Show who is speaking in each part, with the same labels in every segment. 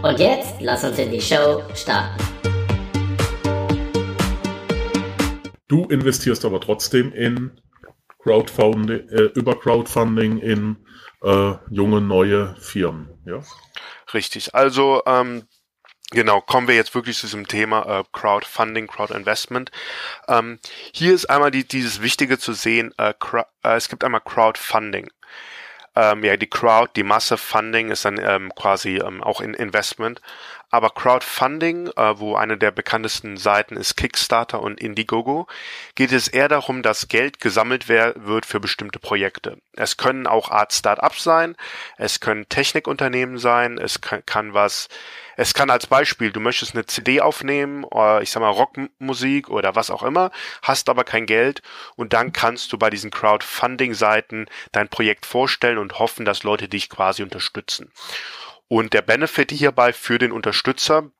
Speaker 1: Und jetzt lass uns in die Show starten.
Speaker 2: Du investierst aber trotzdem in Crowdfunding, äh, über Crowdfunding in äh, junge, neue Firmen, ja?
Speaker 3: Richtig. Also ähm, Genau, kommen wir jetzt wirklich zu diesem Thema äh, Crowdfunding, Crowdinvestment. Ähm, hier ist einmal die, dieses Wichtige zu sehen, äh, äh, es gibt einmal Crowdfunding. Ähm, ja, die Crowd, die Masse Funding ist dann ähm, quasi ähm, auch in Investment. Aber Crowdfunding, äh, wo eine der bekanntesten Seiten ist Kickstarter und Indiegogo, geht es eher darum, dass Geld gesammelt wird für bestimmte Projekte. Es können auch Art Startups sein, es können Technikunternehmen sein, es kann, kann was es kann als Beispiel, du möchtest eine CD aufnehmen, oder ich sag mal Rockmusik oder was auch immer, hast aber kein Geld und dann kannst du bei diesen Crowdfunding-Seiten dein Projekt vorstellen und hoffen, dass Leute dich quasi unterstützen. Und der Benefit hierbei für den Unterstützer,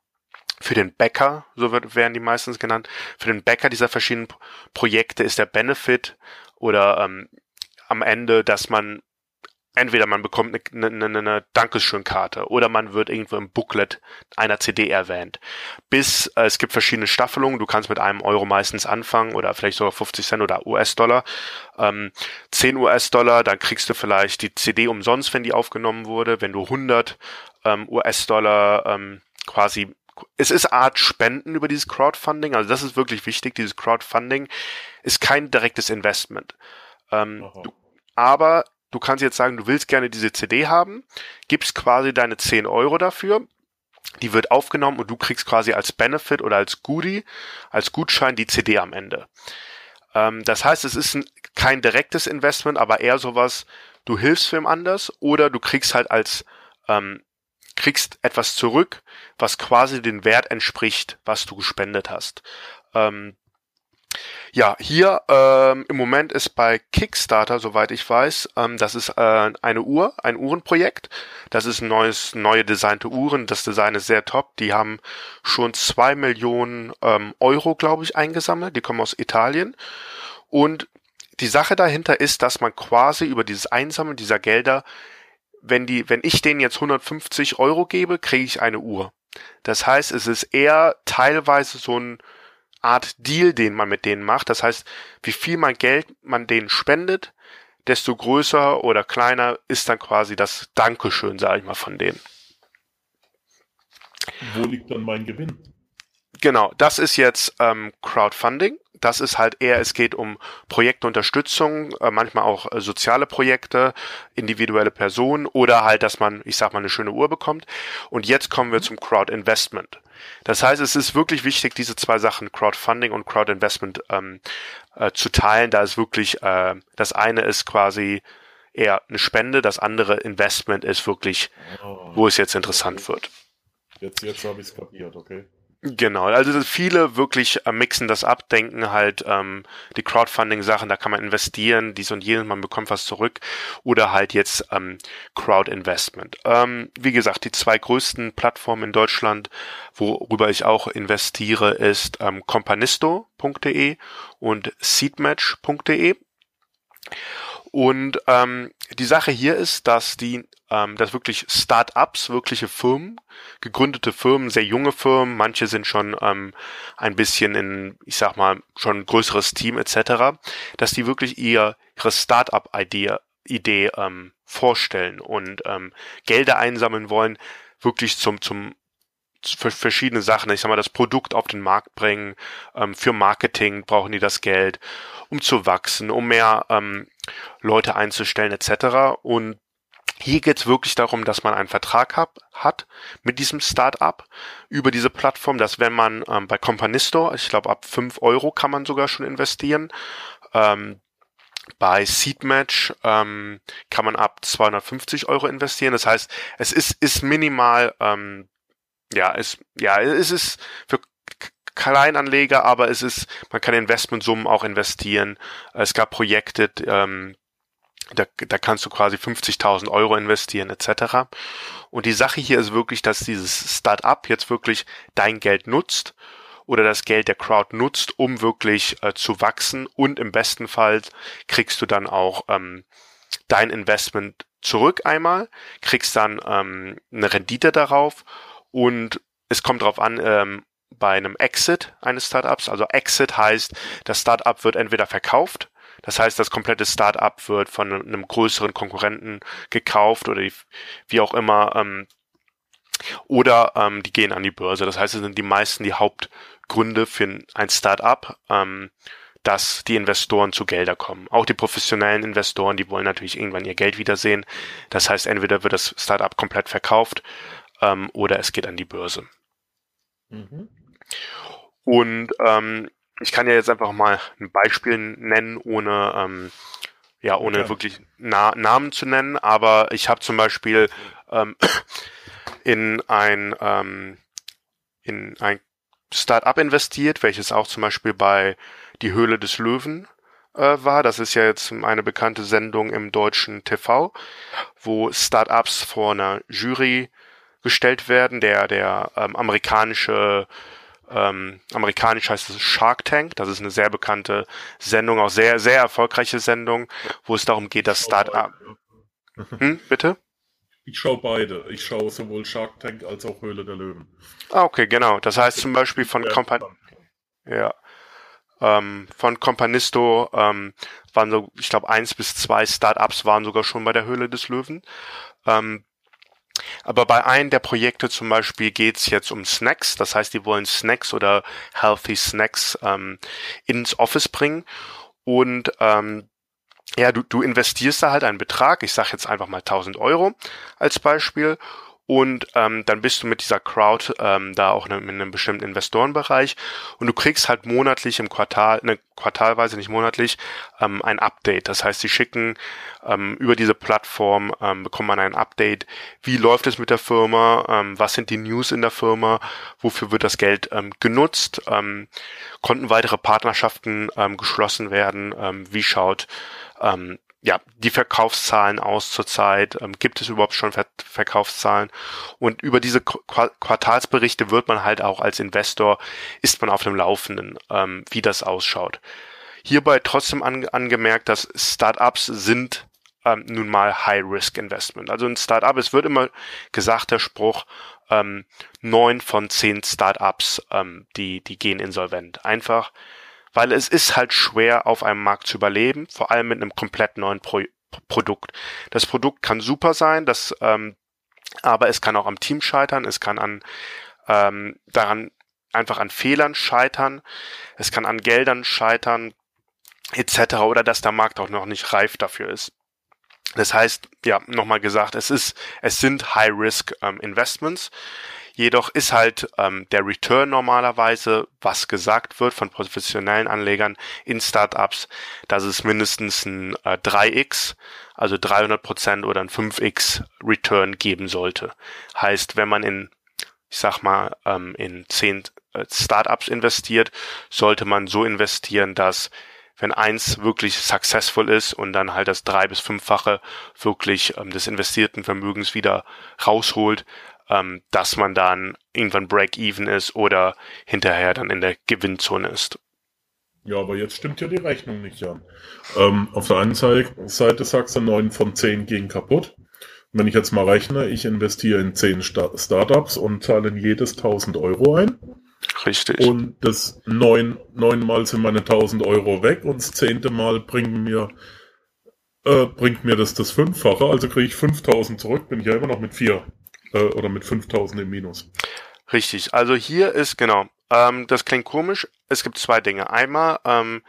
Speaker 3: für den Bäcker, so werden die meistens genannt, für den Bäcker dieser verschiedenen Projekte ist der Benefit oder ähm, am Ende, dass man entweder man bekommt eine, eine, eine Dankeschön-Karte oder man wird irgendwo im Booklet einer CD erwähnt. Bis äh, es gibt verschiedene Staffelungen. Du kannst mit einem Euro meistens anfangen oder vielleicht sogar 50 Cent oder US-Dollar. Ähm, 10 US-Dollar, dann kriegst du vielleicht die CD umsonst, wenn die aufgenommen wurde. Wenn du 100 ähm, US-Dollar ähm, quasi es ist Art Spenden über dieses Crowdfunding, also das ist wirklich wichtig. Dieses Crowdfunding ist kein direktes Investment. Ähm, du, aber du kannst jetzt sagen, du willst gerne diese CD haben, gibst quasi deine 10 Euro dafür, die wird aufgenommen und du kriegst quasi als Benefit oder als Goodie, als Gutschein die CD am Ende. Ähm, das heißt, es ist ein, kein direktes Investment, aber eher sowas, du hilfst wem anders oder du kriegst halt als ähm, kriegst etwas zurück, was quasi den Wert entspricht, was du gespendet hast. Ähm, ja, hier ähm, im Moment ist bei Kickstarter, soweit ich weiß, ähm, das ist äh, eine Uhr, ein Uhrenprojekt. Das ist ein neues, neue designte Uhren. Das Design ist sehr top. Die haben schon zwei Millionen ähm, Euro, glaube ich, eingesammelt. Die kommen aus Italien. Und die Sache dahinter ist, dass man quasi über dieses Einsammeln dieser Gelder, wenn die, wenn ich denen jetzt 150 Euro gebe, kriege ich eine Uhr. Das heißt, es ist eher teilweise so ein Art Deal, den man mit denen macht. Das heißt, wie viel man Geld man denen spendet, desto größer oder kleiner ist dann quasi das Dankeschön, sage ich mal, von denen.
Speaker 2: Wo liegt dann mein Gewinn?
Speaker 3: Genau, das ist jetzt ähm, Crowdfunding. Das ist halt eher, es geht um Projektunterstützung, äh, manchmal auch äh, soziale Projekte, individuelle Personen oder halt, dass man, ich sag mal, eine schöne Uhr bekommt. Und jetzt kommen wir zum Crowd-Investment. Das heißt, es ist wirklich wichtig, diese zwei Sachen, Crowdfunding und Crowdinvestment, ähm, äh, zu teilen, da es wirklich, äh, das eine ist quasi eher eine Spende, das andere Investment ist wirklich, oh. wo es jetzt interessant wird.
Speaker 2: Jetzt, jetzt habe ich es kapiert, okay.
Speaker 3: Genau, also viele wirklich äh, mixen das ab, denken halt ähm, die Crowdfunding-Sachen, da kann man investieren, dies und jenes, man bekommt was zurück oder halt jetzt ähm, Crowd-Investment. Ähm, wie gesagt, die zwei größten Plattformen in Deutschland, worüber ich auch investiere, ist ähm, companisto.de und seedmatch.de. Und ähm, die Sache hier ist, dass die, ähm, dass wirklich Start-ups, wirkliche Firmen, gegründete Firmen, sehr junge Firmen, manche sind schon ähm, ein bisschen in, ich sag mal, schon ein größeres Team etc., dass die wirklich ihr, ihre Start-up-Idee Idee, ähm, vorstellen und ähm, Gelder einsammeln wollen, wirklich zum, zum für verschiedene Sachen. Ich sag mal, das Produkt auf den Markt bringen. Ähm, für Marketing brauchen die das Geld, um zu wachsen, um mehr ähm, Leute einzustellen etc. Und hier geht es wirklich darum, dass man einen Vertrag hab, hat mit diesem Startup über diese Plattform, dass wenn man ähm, bei Companisto, ich glaube ab fünf Euro kann man sogar schon investieren, ähm, bei Seedmatch ähm, kann man ab 250 Euro investieren. Das heißt, es ist, ist minimal, ähm, ja, es, ja, es ist für Kleinanleger, aber es ist, man kann Investmentsummen auch investieren. Es gab Projekte, ähm, da, da kannst du quasi 50.000 Euro investieren etc. Und die Sache hier ist wirklich, dass dieses Startup jetzt wirklich dein Geld nutzt oder das Geld der Crowd nutzt, um wirklich äh, zu wachsen und im besten Fall kriegst du dann auch ähm, dein Investment zurück einmal, kriegst dann ähm, eine Rendite darauf und es kommt darauf an, ähm, bei einem Exit eines Startups, also Exit heißt, das Startup wird entweder verkauft das heißt, das komplette Start-up wird von einem größeren Konkurrenten gekauft oder wie auch immer, ähm, oder ähm, die gehen an die Börse. Das heißt, es sind die meisten die Hauptgründe für ein Start-up, ähm, dass die Investoren zu Gelder kommen. Auch die professionellen Investoren, die wollen natürlich irgendwann ihr Geld wiedersehen. Das heißt, entweder wird das Start-up komplett verkauft ähm, oder es geht an die Börse. Mhm. Und ähm, ich kann ja jetzt einfach mal ein Beispiel nennen, ohne ähm, ja ohne okay. wirklich Na Namen zu nennen, aber ich habe zum Beispiel ähm, in ein ähm, in ein Startup investiert, welches auch zum Beispiel bei die Höhle des Löwen äh, war. Das ist ja jetzt eine bekannte Sendung im deutschen TV, wo Startups vor einer Jury gestellt werden. Der der ähm, amerikanische ähm, amerikanisch heißt es Shark Tank. Das ist eine sehr bekannte Sendung, auch sehr, sehr erfolgreiche Sendung, wo es darum geht, dass Start-up. Hm, bitte?
Speaker 2: Ich schaue beide. Ich schaue sowohl Shark Tank als auch Höhle der Löwen.
Speaker 3: Ah, okay, genau. Das heißt zum Beispiel von Compan ja. Ähm, von Companisto ähm, waren so, ich glaube, eins bis zwei Startups waren sogar schon bei der Höhle des Löwen. Ähm, aber bei einem der Projekte zum Beispiel geht's jetzt um Snacks. Das heißt, die wollen Snacks oder Healthy Snacks ähm, ins Office bringen. Und ähm, ja, du, du investierst da halt einen Betrag. Ich sage jetzt einfach mal 1000 Euro als Beispiel und ähm, dann bist du mit dieser Crowd ähm, da auch in einem bestimmten Investorenbereich. Und du kriegst halt monatlich im Quartal, ne, quartalweise nicht monatlich, ähm, ein Update. Das heißt, sie schicken ähm, über diese Plattform, ähm, bekommt man ein Update, wie läuft es mit der Firma, ähm, was sind die News in der Firma, wofür wird das Geld ähm, genutzt, ähm, konnten weitere Partnerschaften ähm, geschlossen werden, ähm, wie schaut ähm, ja, die Verkaufszahlen aus zurzeit? Ähm, gibt es überhaupt schon Ver Verkaufszahlen? Und über diese Qu Quartalsberichte wird man halt auch als Investor, ist man auf dem Laufenden, ähm, wie das ausschaut. Hierbei trotzdem an angemerkt, dass Startups sind ähm, nun mal High-Risk-Investment. Also ein Startup, es wird immer gesagt, der Spruch, ähm, neun von zehn Startups, ähm, die, die gehen insolvent. Einfach, weil es ist halt schwer, auf einem Markt zu überleben, vor allem mit einem komplett neuen Pro Produkt. Das Produkt kann super sein, das, ähm, aber es kann auch am Team scheitern, es kann an ähm, daran einfach an Fehlern scheitern, es kann an Geldern scheitern, etc. oder dass der Markt auch noch nicht reif dafür ist. Das heißt, ja, nochmal gesagt, es ist, es sind High-Risk-Investments. Ähm, Jedoch ist halt ähm, der Return normalerweise, was gesagt wird von professionellen Anlegern in Startups, dass es mindestens ein äh, 3x, also 300 Prozent oder ein 5x Return geben sollte. Heißt, wenn man in, ich sag mal, ähm, in 10 äh, Startups investiert, sollte man so investieren, dass wenn eins wirklich successful ist und dann halt das drei bis fünffache wirklich ähm, des investierten Vermögens wieder rausholt, ähm, dass man dann irgendwann Break-Even ist oder hinterher dann in der Gewinnzone ist.
Speaker 2: Ja, aber jetzt stimmt ja die Rechnung nicht, Jan. Ähm, auf der einen Seite sagst du, 9 von 10 gehen kaputt. wenn ich jetzt mal rechne, ich investiere in 10 Start Startups und zahle in jedes 1000 Euro ein.
Speaker 3: Richtig.
Speaker 2: Und das neun, neunmal sind meine 1000 Euro weg und das zehnte Mal bringt mir, äh, bringt mir das das Fünffache. Also kriege ich 5000 zurück, bin ich ja immer noch mit vier äh, oder mit 5000 im Minus.
Speaker 3: Richtig, also hier ist, genau, ähm, das klingt komisch. Es gibt zwei Dinge. Einmal ähm,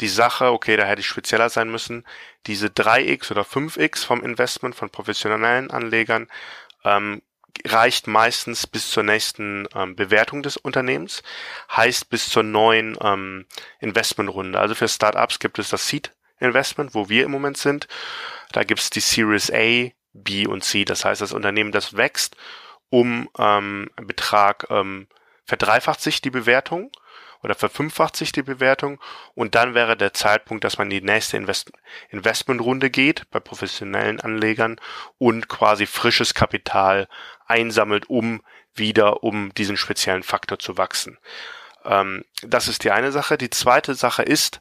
Speaker 3: die Sache, okay, da hätte ich spezieller sein müssen, diese 3x oder 5x vom Investment von professionellen Anlegern ähm, reicht meistens bis zur nächsten ähm, Bewertung des Unternehmens, heißt bis zur neuen ähm, Investmentrunde. Also für Startups gibt es das Seed Investment, wo wir im Moment sind. Da gibt's die Series A, B und C. Das heißt, das Unternehmen, das wächst um ähm, einen Betrag ähm, verdreifacht sich die Bewertung oder verfünffacht sich die Bewertung und dann wäre der Zeitpunkt, dass man die nächste Invest Investmentrunde geht bei professionellen Anlegern und quasi frisches Kapital einsammelt, um wieder um diesen speziellen Faktor zu wachsen. Ähm, das ist die eine Sache. Die zweite Sache ist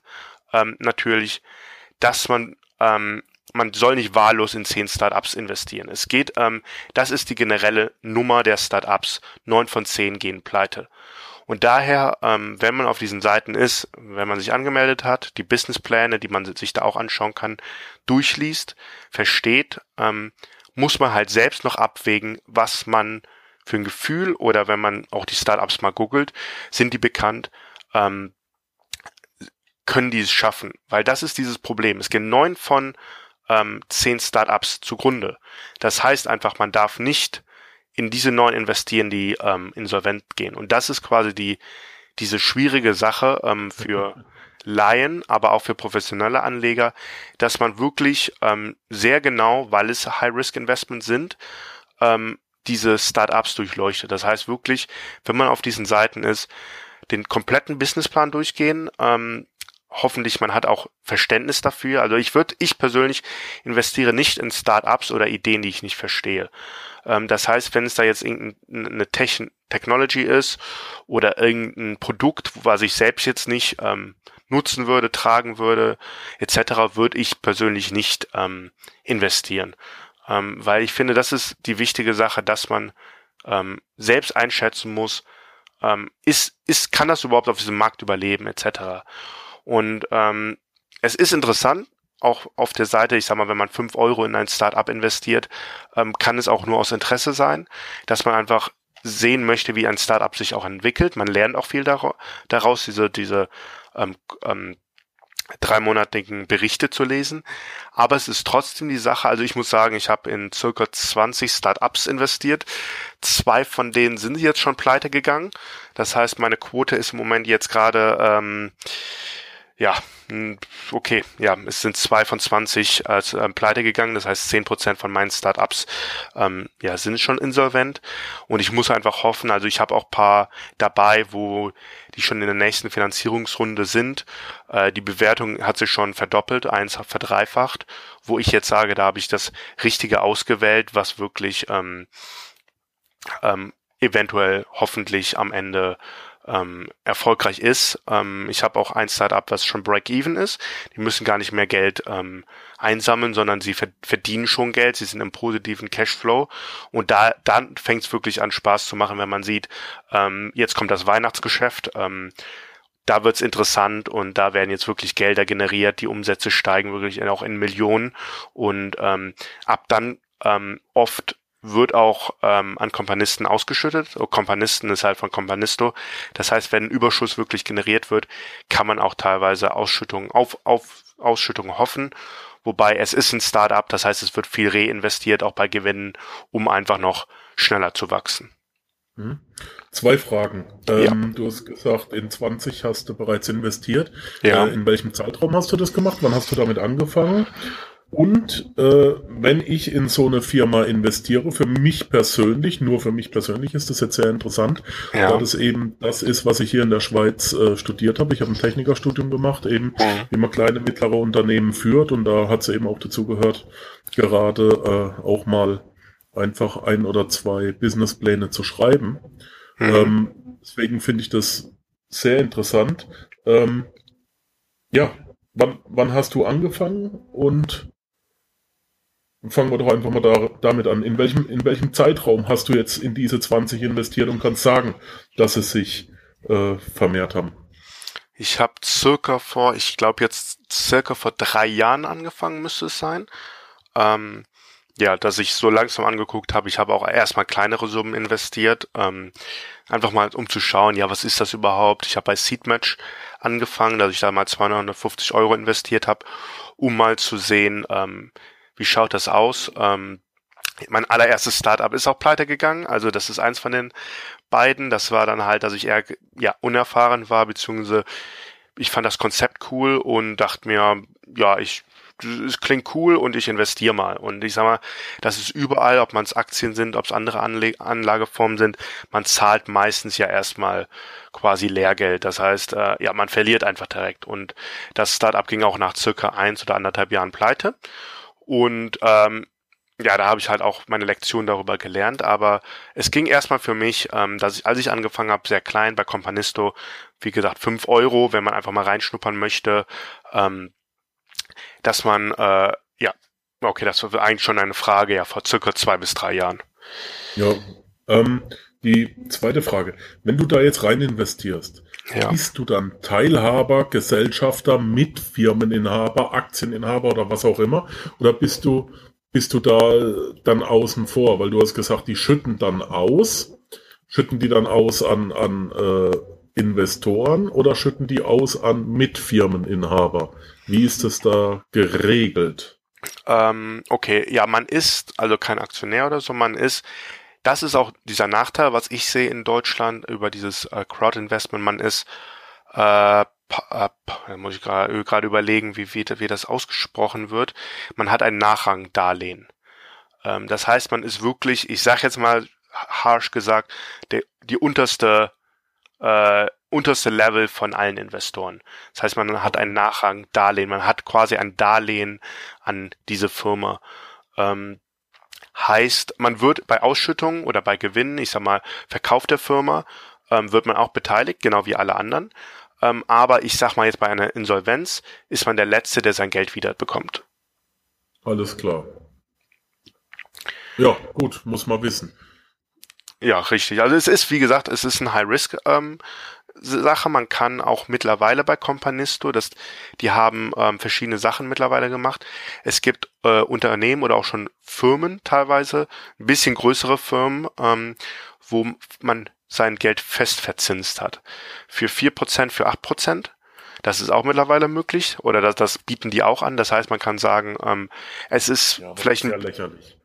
Speaker 3: ähm, natürlich, dass man ähm, man soll nicht wahllos in zehn Startups investieren. Es geht, ähm, das ist die generelle Nummer der Startups. Neun von zehn gehen pleite. Und daher, ähm, wenn man auf diesen Seiten ist, wenn man sich angemeldet hat, die Businesspläne, die man sich da auch anschauen kann, durchliest, versteht, ähm, muss man halt selbst noch abwägen, was man für ein Gefühl oder wenn man auch die Startups mal googelt, sind die bekannt, ähm, können die es schaffen? Weil das ist dieses Problem. Es gehen neun von ähm, zehn Startups zugrunde. Das heißt einfach, man darf nicht in diese neun investieren, die ähm, insolvent gehen. Und das ist quasi die diese schwierige Sache ähm, für Laien, aber auch für professionelle Anleger, dass man wirklich ähm, sehr genau, weil es High-Risk-Investments sind, ähm, diese Startups durchleuchtet. Das heißt wirklich, wenn man auf diesen Seiten ist, den kompletten Businessplan durchgehen. Ähm, hoffentlich man hat auch Verständnis dafür. Also ich würde, ich persönlich investiere nicht in Startups oder Ideen, die ich nicht verstehe. Ähm, das heißt, wenn es da jetzt irgendeine Techn Technology ist oder irgendein Produkt, was ich selbst jetzt nicht ähm, nutzen würde, tragen würde, etc., würde ich persönlich nicht ähm, investieren. Ähm, weil ich finde, das ist die wichtige Sache, dass man ähm, selbst einschätzen muss, ähm, ist, ist, kann das überhaupt auf diesem Markt überleben, etc. Und ähm, es ist interessant, auch auf der Seite, ich sag mal, wenn man fünf Euro in ein Startup investiert, ähm, kann es auch nur aus Interesse sein, dass man einfach sehen möchte, wie ein Startup sich auch entwickelt. Man lernt auch viel daraus, diese, diese ähm, ähm, dreimonatigen Berichte zu lesen. Aber es ist trotzdem die Sache, also ich muss sagen, ich habe in circa 20 Startups investiert. Zwei von denen sind jetzt schon pleite gegangen. Das heißt, meine Quote ist im Moment jetzt gerade ähm, ja, hm, okay, ja, es sind zwei von 20 als ähm, pleite gegangen, das heißt zehn Prozent von meinen Startups ähm, ja, sind schon insolvent und ich muss einfach hoffen, also ich habe auch paar dabei, wo die schon in der nächsten Finanzierungsrunde sind. Äh, die Bewertung hat sich schon verdoppelt, eins verdreifacht, wo ich jetzt sage, da habe ich das Richtige ausgewählt, was wirklich ähm, ähm, eventuell hoffentlich am Ende ähm, erfolgreich ist. Ähm, ich habe auch ein Startup, was schon Break-Even ist. Die müssen gar nicht mehr Geld ähm, einsammeln, sondern sie verdienen schon Geld. Sie sind im positiven Cashflow. Und da dann fängt es wirklich an Spaß zu machen, wenn man sieht, ähm, jetzt kommt das Weihnachtsgeschäft. Ähm, da wird's interessant und da werden jetzt wirklich Gelder generiert, die Umsätze steigen wirklich auch in Millionen und ähm, ab dann ähm, oft wird auch ähm, an Kompanisten ausgeschüttet. Kompanisten ist halt von Kompanisto. Das heißt, wenn ein Überschuss wirklich generiert wird, kann man auch teilweise Ausschüttungen auf, auf Ausschüttungen hoffen. Wobei es ist ein Startup, das heißt, es wird viel reinvestiert, auch bei Gewinnen, um einfach noch schneller zu wachsen.
Speaker 2: Hm. Zwei Fragen. Ähm, ja. Du hast gesagt, in 20 hast du bereits investiert. Ja. Äh, in welchem Zeitraum hast du das gemacht? Wann hast du damit angefangen? Und äh, wenn ich in so eine Firma investiere, für mich persönlich, nur für mich persönlich ist das jetzt sehr interessant, ja. weil das eben das ist, was ich hier in der Schweiz äh, studiert habe. Ich habe ein Technikerstudium gemacht, eben mhm. wie man kleine, mittlere Unternehmen führt und da hat es eben auch dazu gehört, gerade äh, auch mal einfach ein oder zwei Businesspläne zu schreiben. Mhm. Ähm, deswegen finde ich das sehr interessant. Ähm, ja, wann, wann hast du angefangen und Fangen wir doch einfach mal da, damit an. In welchem, in welchem Zeitraum hast du jetzt in diese 20 investiert und kannst sagen, dass es sich äh, vermehrt haben?
Speaker 3: Ich habe circa vor, ich glaube jetzt circa vor drei Jahren angefangen müsste es sein. Ähm, ja, dass ich so langsam angeguckt habe. Ich habe auch erstmal kleinere Summen investiert, ähm, einfach mal um zu schauen, ja, was ist das überhaupt? Ich habe bei Seedmatch angefangen, dass ich da mal 250 Euro investiert habe, um mal zu sehen, ähm, wie schaut das aus? Ähm, mein allererstes Startup ist auch pleite gegangen, also das ist eins von den beiden. Das war dann halt, dass ich eher ja unerfahren war, beziehungsweise ich fand das Konzept cool und dachte mir, ja, ich es klingt cool und ich investiere mal. Und ich sag mal, das ist überall, ob man es Aktien sind, ob es andere Anle Anlageformen sind, man zahlt meistens ja erstmal quasi Lehrgeld. Das heißt, äh, ja, man verliert einfach direkt. Und das Startup ging auch nach circa eins oder anderthalb Jahren pleite. Und ähm, ja, da habe ich halt auch meine Lektion darüber gelernt, aber es ging erstmal für mich, ähm, dass ich, als ich angefangen habe, sehr klein bei Companisto, wie gesagt, fünf Euro, wenn man einfach mal reinschnuppern möchte, ähm, dass man, äh, ja, okay, das war eigentlich schon eine Frage, ja, vor circa zwei bis drei Jahren.
Speaker 2: Ja, ähm, die zweite Frage. Wenn du da jetzt rein investierst, ja. bist du dann Teilhaber, Gesellschafter, Mitfirmeninhaber, Aktieninhaber oder was auch immer? Oder bist du, bist du da dann außen vor? Weil du hast gesagt, die schütten dann aus. Schütten die dann aus an, an äh, Investoren oder schütten die aus an Mitfirmeninhaber? Wie ist das da geregelt?
Speaker 3: Ähm, okay, ja, man ist also kein Aktionär oder so, man ist, das ist auch dieser Nachteil, was ich sehe in Deutschland über dieses äh, Crowd-Investment, man ist, äh, äh, muss ich gerade überlegen, wie, wie, wie das ausgesprochen wird, man hat ein Nachrangdarlehen. Ähm, das heißt, man ist wirklich, ich sage jetzt mal harsh gesagt, der, die unterste äh, unterste Level von allen Investoren. Das heißt, man hat einen Nachrang Darlehen, man hat quasi ein Darlehen an diese Firma. Ähm, heißt, man wird bei Ausschüttungen oder bei Gewinnen, ich sag mal, Verkauf der Firma, ähm, wird man auch beteiligt, genau wie alle anderen. Ähm, aber ich sag mal jetzt bei einer Insolvenz ist man der Letzte, der sein Geld wieder bekommt.
Speaker 2: Alles klar. Ja, gut, muss man wissen.
Speaker 3: Ja, richtig. Also es ist, wie gesagt, es ist ein High-Risk ähm, Sache. Man kann auch mittlerweile bei Companisto, das, die haben ähm, verschiedene Sachen mittlerweile gemacht. Es gibt äh, Unternehmen oder auch schon Firmen teilweise, ein bisschen größere Firmen, ähm, wo man sein Geld fest verzinst hat. Für vier Prozent, für acht Prozent. Das ist auch mittlerweile möglich oder das, das bieten die auch an. Das heißt, man kann sagen, ähm, es ist ja, vielleicht
Speaker 2: ist ja lächerlich.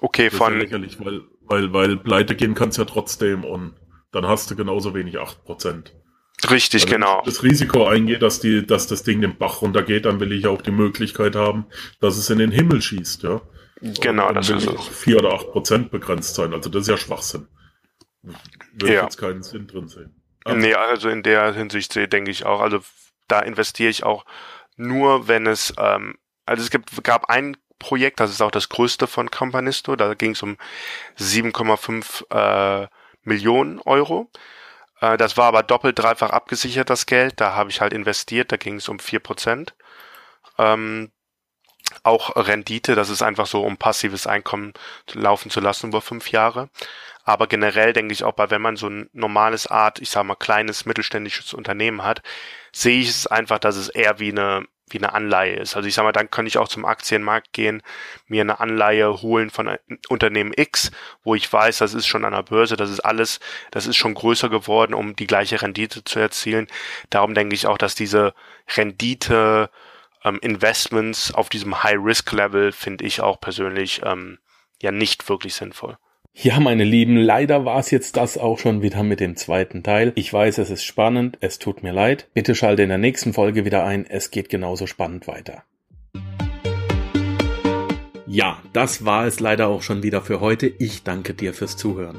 Speaker 3: Okay,
Speaker 2: das
Speaker 3: von.
Speaker 2: Ist ja lächerlich, weil, weil, weil pleite gehen kannst ja trotzdem und dann hast du genauso wenig 8%.
Speaker 3: Richtig,
Speaker 2: Wenn
Speaker 3: genau.
Speaker 2: das Risiko eingeht, dass die, dass das Ding den Bach runtergeht, dann will ich auch die Möglichkeit haben, dass es in den Himmel schießt, ja.
Speaker 3: Genau, das ist es.
Speaker 2: 4 oder 8 Prozent begrenzt sein. Also das ist ja Schwachsinn. Würde ja. jetzt keinen Sinn drin sehen.
Speaker 3: Aber nee, also in der Hinsicht denke ich auch. Also da investiere ich auch nur, wenn es, ähm, also es gibt, gab ein Projekt, das ist auch das größte von Campanisto, da ging es um 7,5 äh, Millionen Euro. Äh, das war aber doppelt, dreifach abgesichert, das Geld. Da habe ich halt investiert, da ging es um vier Prozent. Ähm, auch Rendite, das ist einfach so, um passives Einkommen laufen zu lassen über fünf Jahre. Aber generell denke ich auch bei, wenn man so ein normales Art, ich sag mal, kleines mittelständisches Unternehmen hat, sehe ich es einfach, dass es eher wie eine wie eine Anleihe ist. Also ich sag mal, dann könnte ich auch zum Aktienmarkt gehen, mir eine Anleihe holen von Unternehmen X, wo ich weiß, das ist schon an der Börse, das ist alles, das ist schon größer geworden, um die gleiche Rendite zu erzielen. Darum denke ich auch, dass diese Rendite ähm, Investments auf diesem High-Risk-Level finde ich auch persönlich ähm, ja nicht wirklich sinnvoll.
Speaker 4: Ja, meine Lieben, leider war es jetzt das auch schon wieder mit dem zweiten Teil. Ich weiß, es ist spannend, es tut mir leid. Bitte schalte in der nächsten Folge wieder ein, es geht genauso spannend weiter. Ja, das war es leider auch schon wieder für heute. Ich danke dir fürs Zuhören.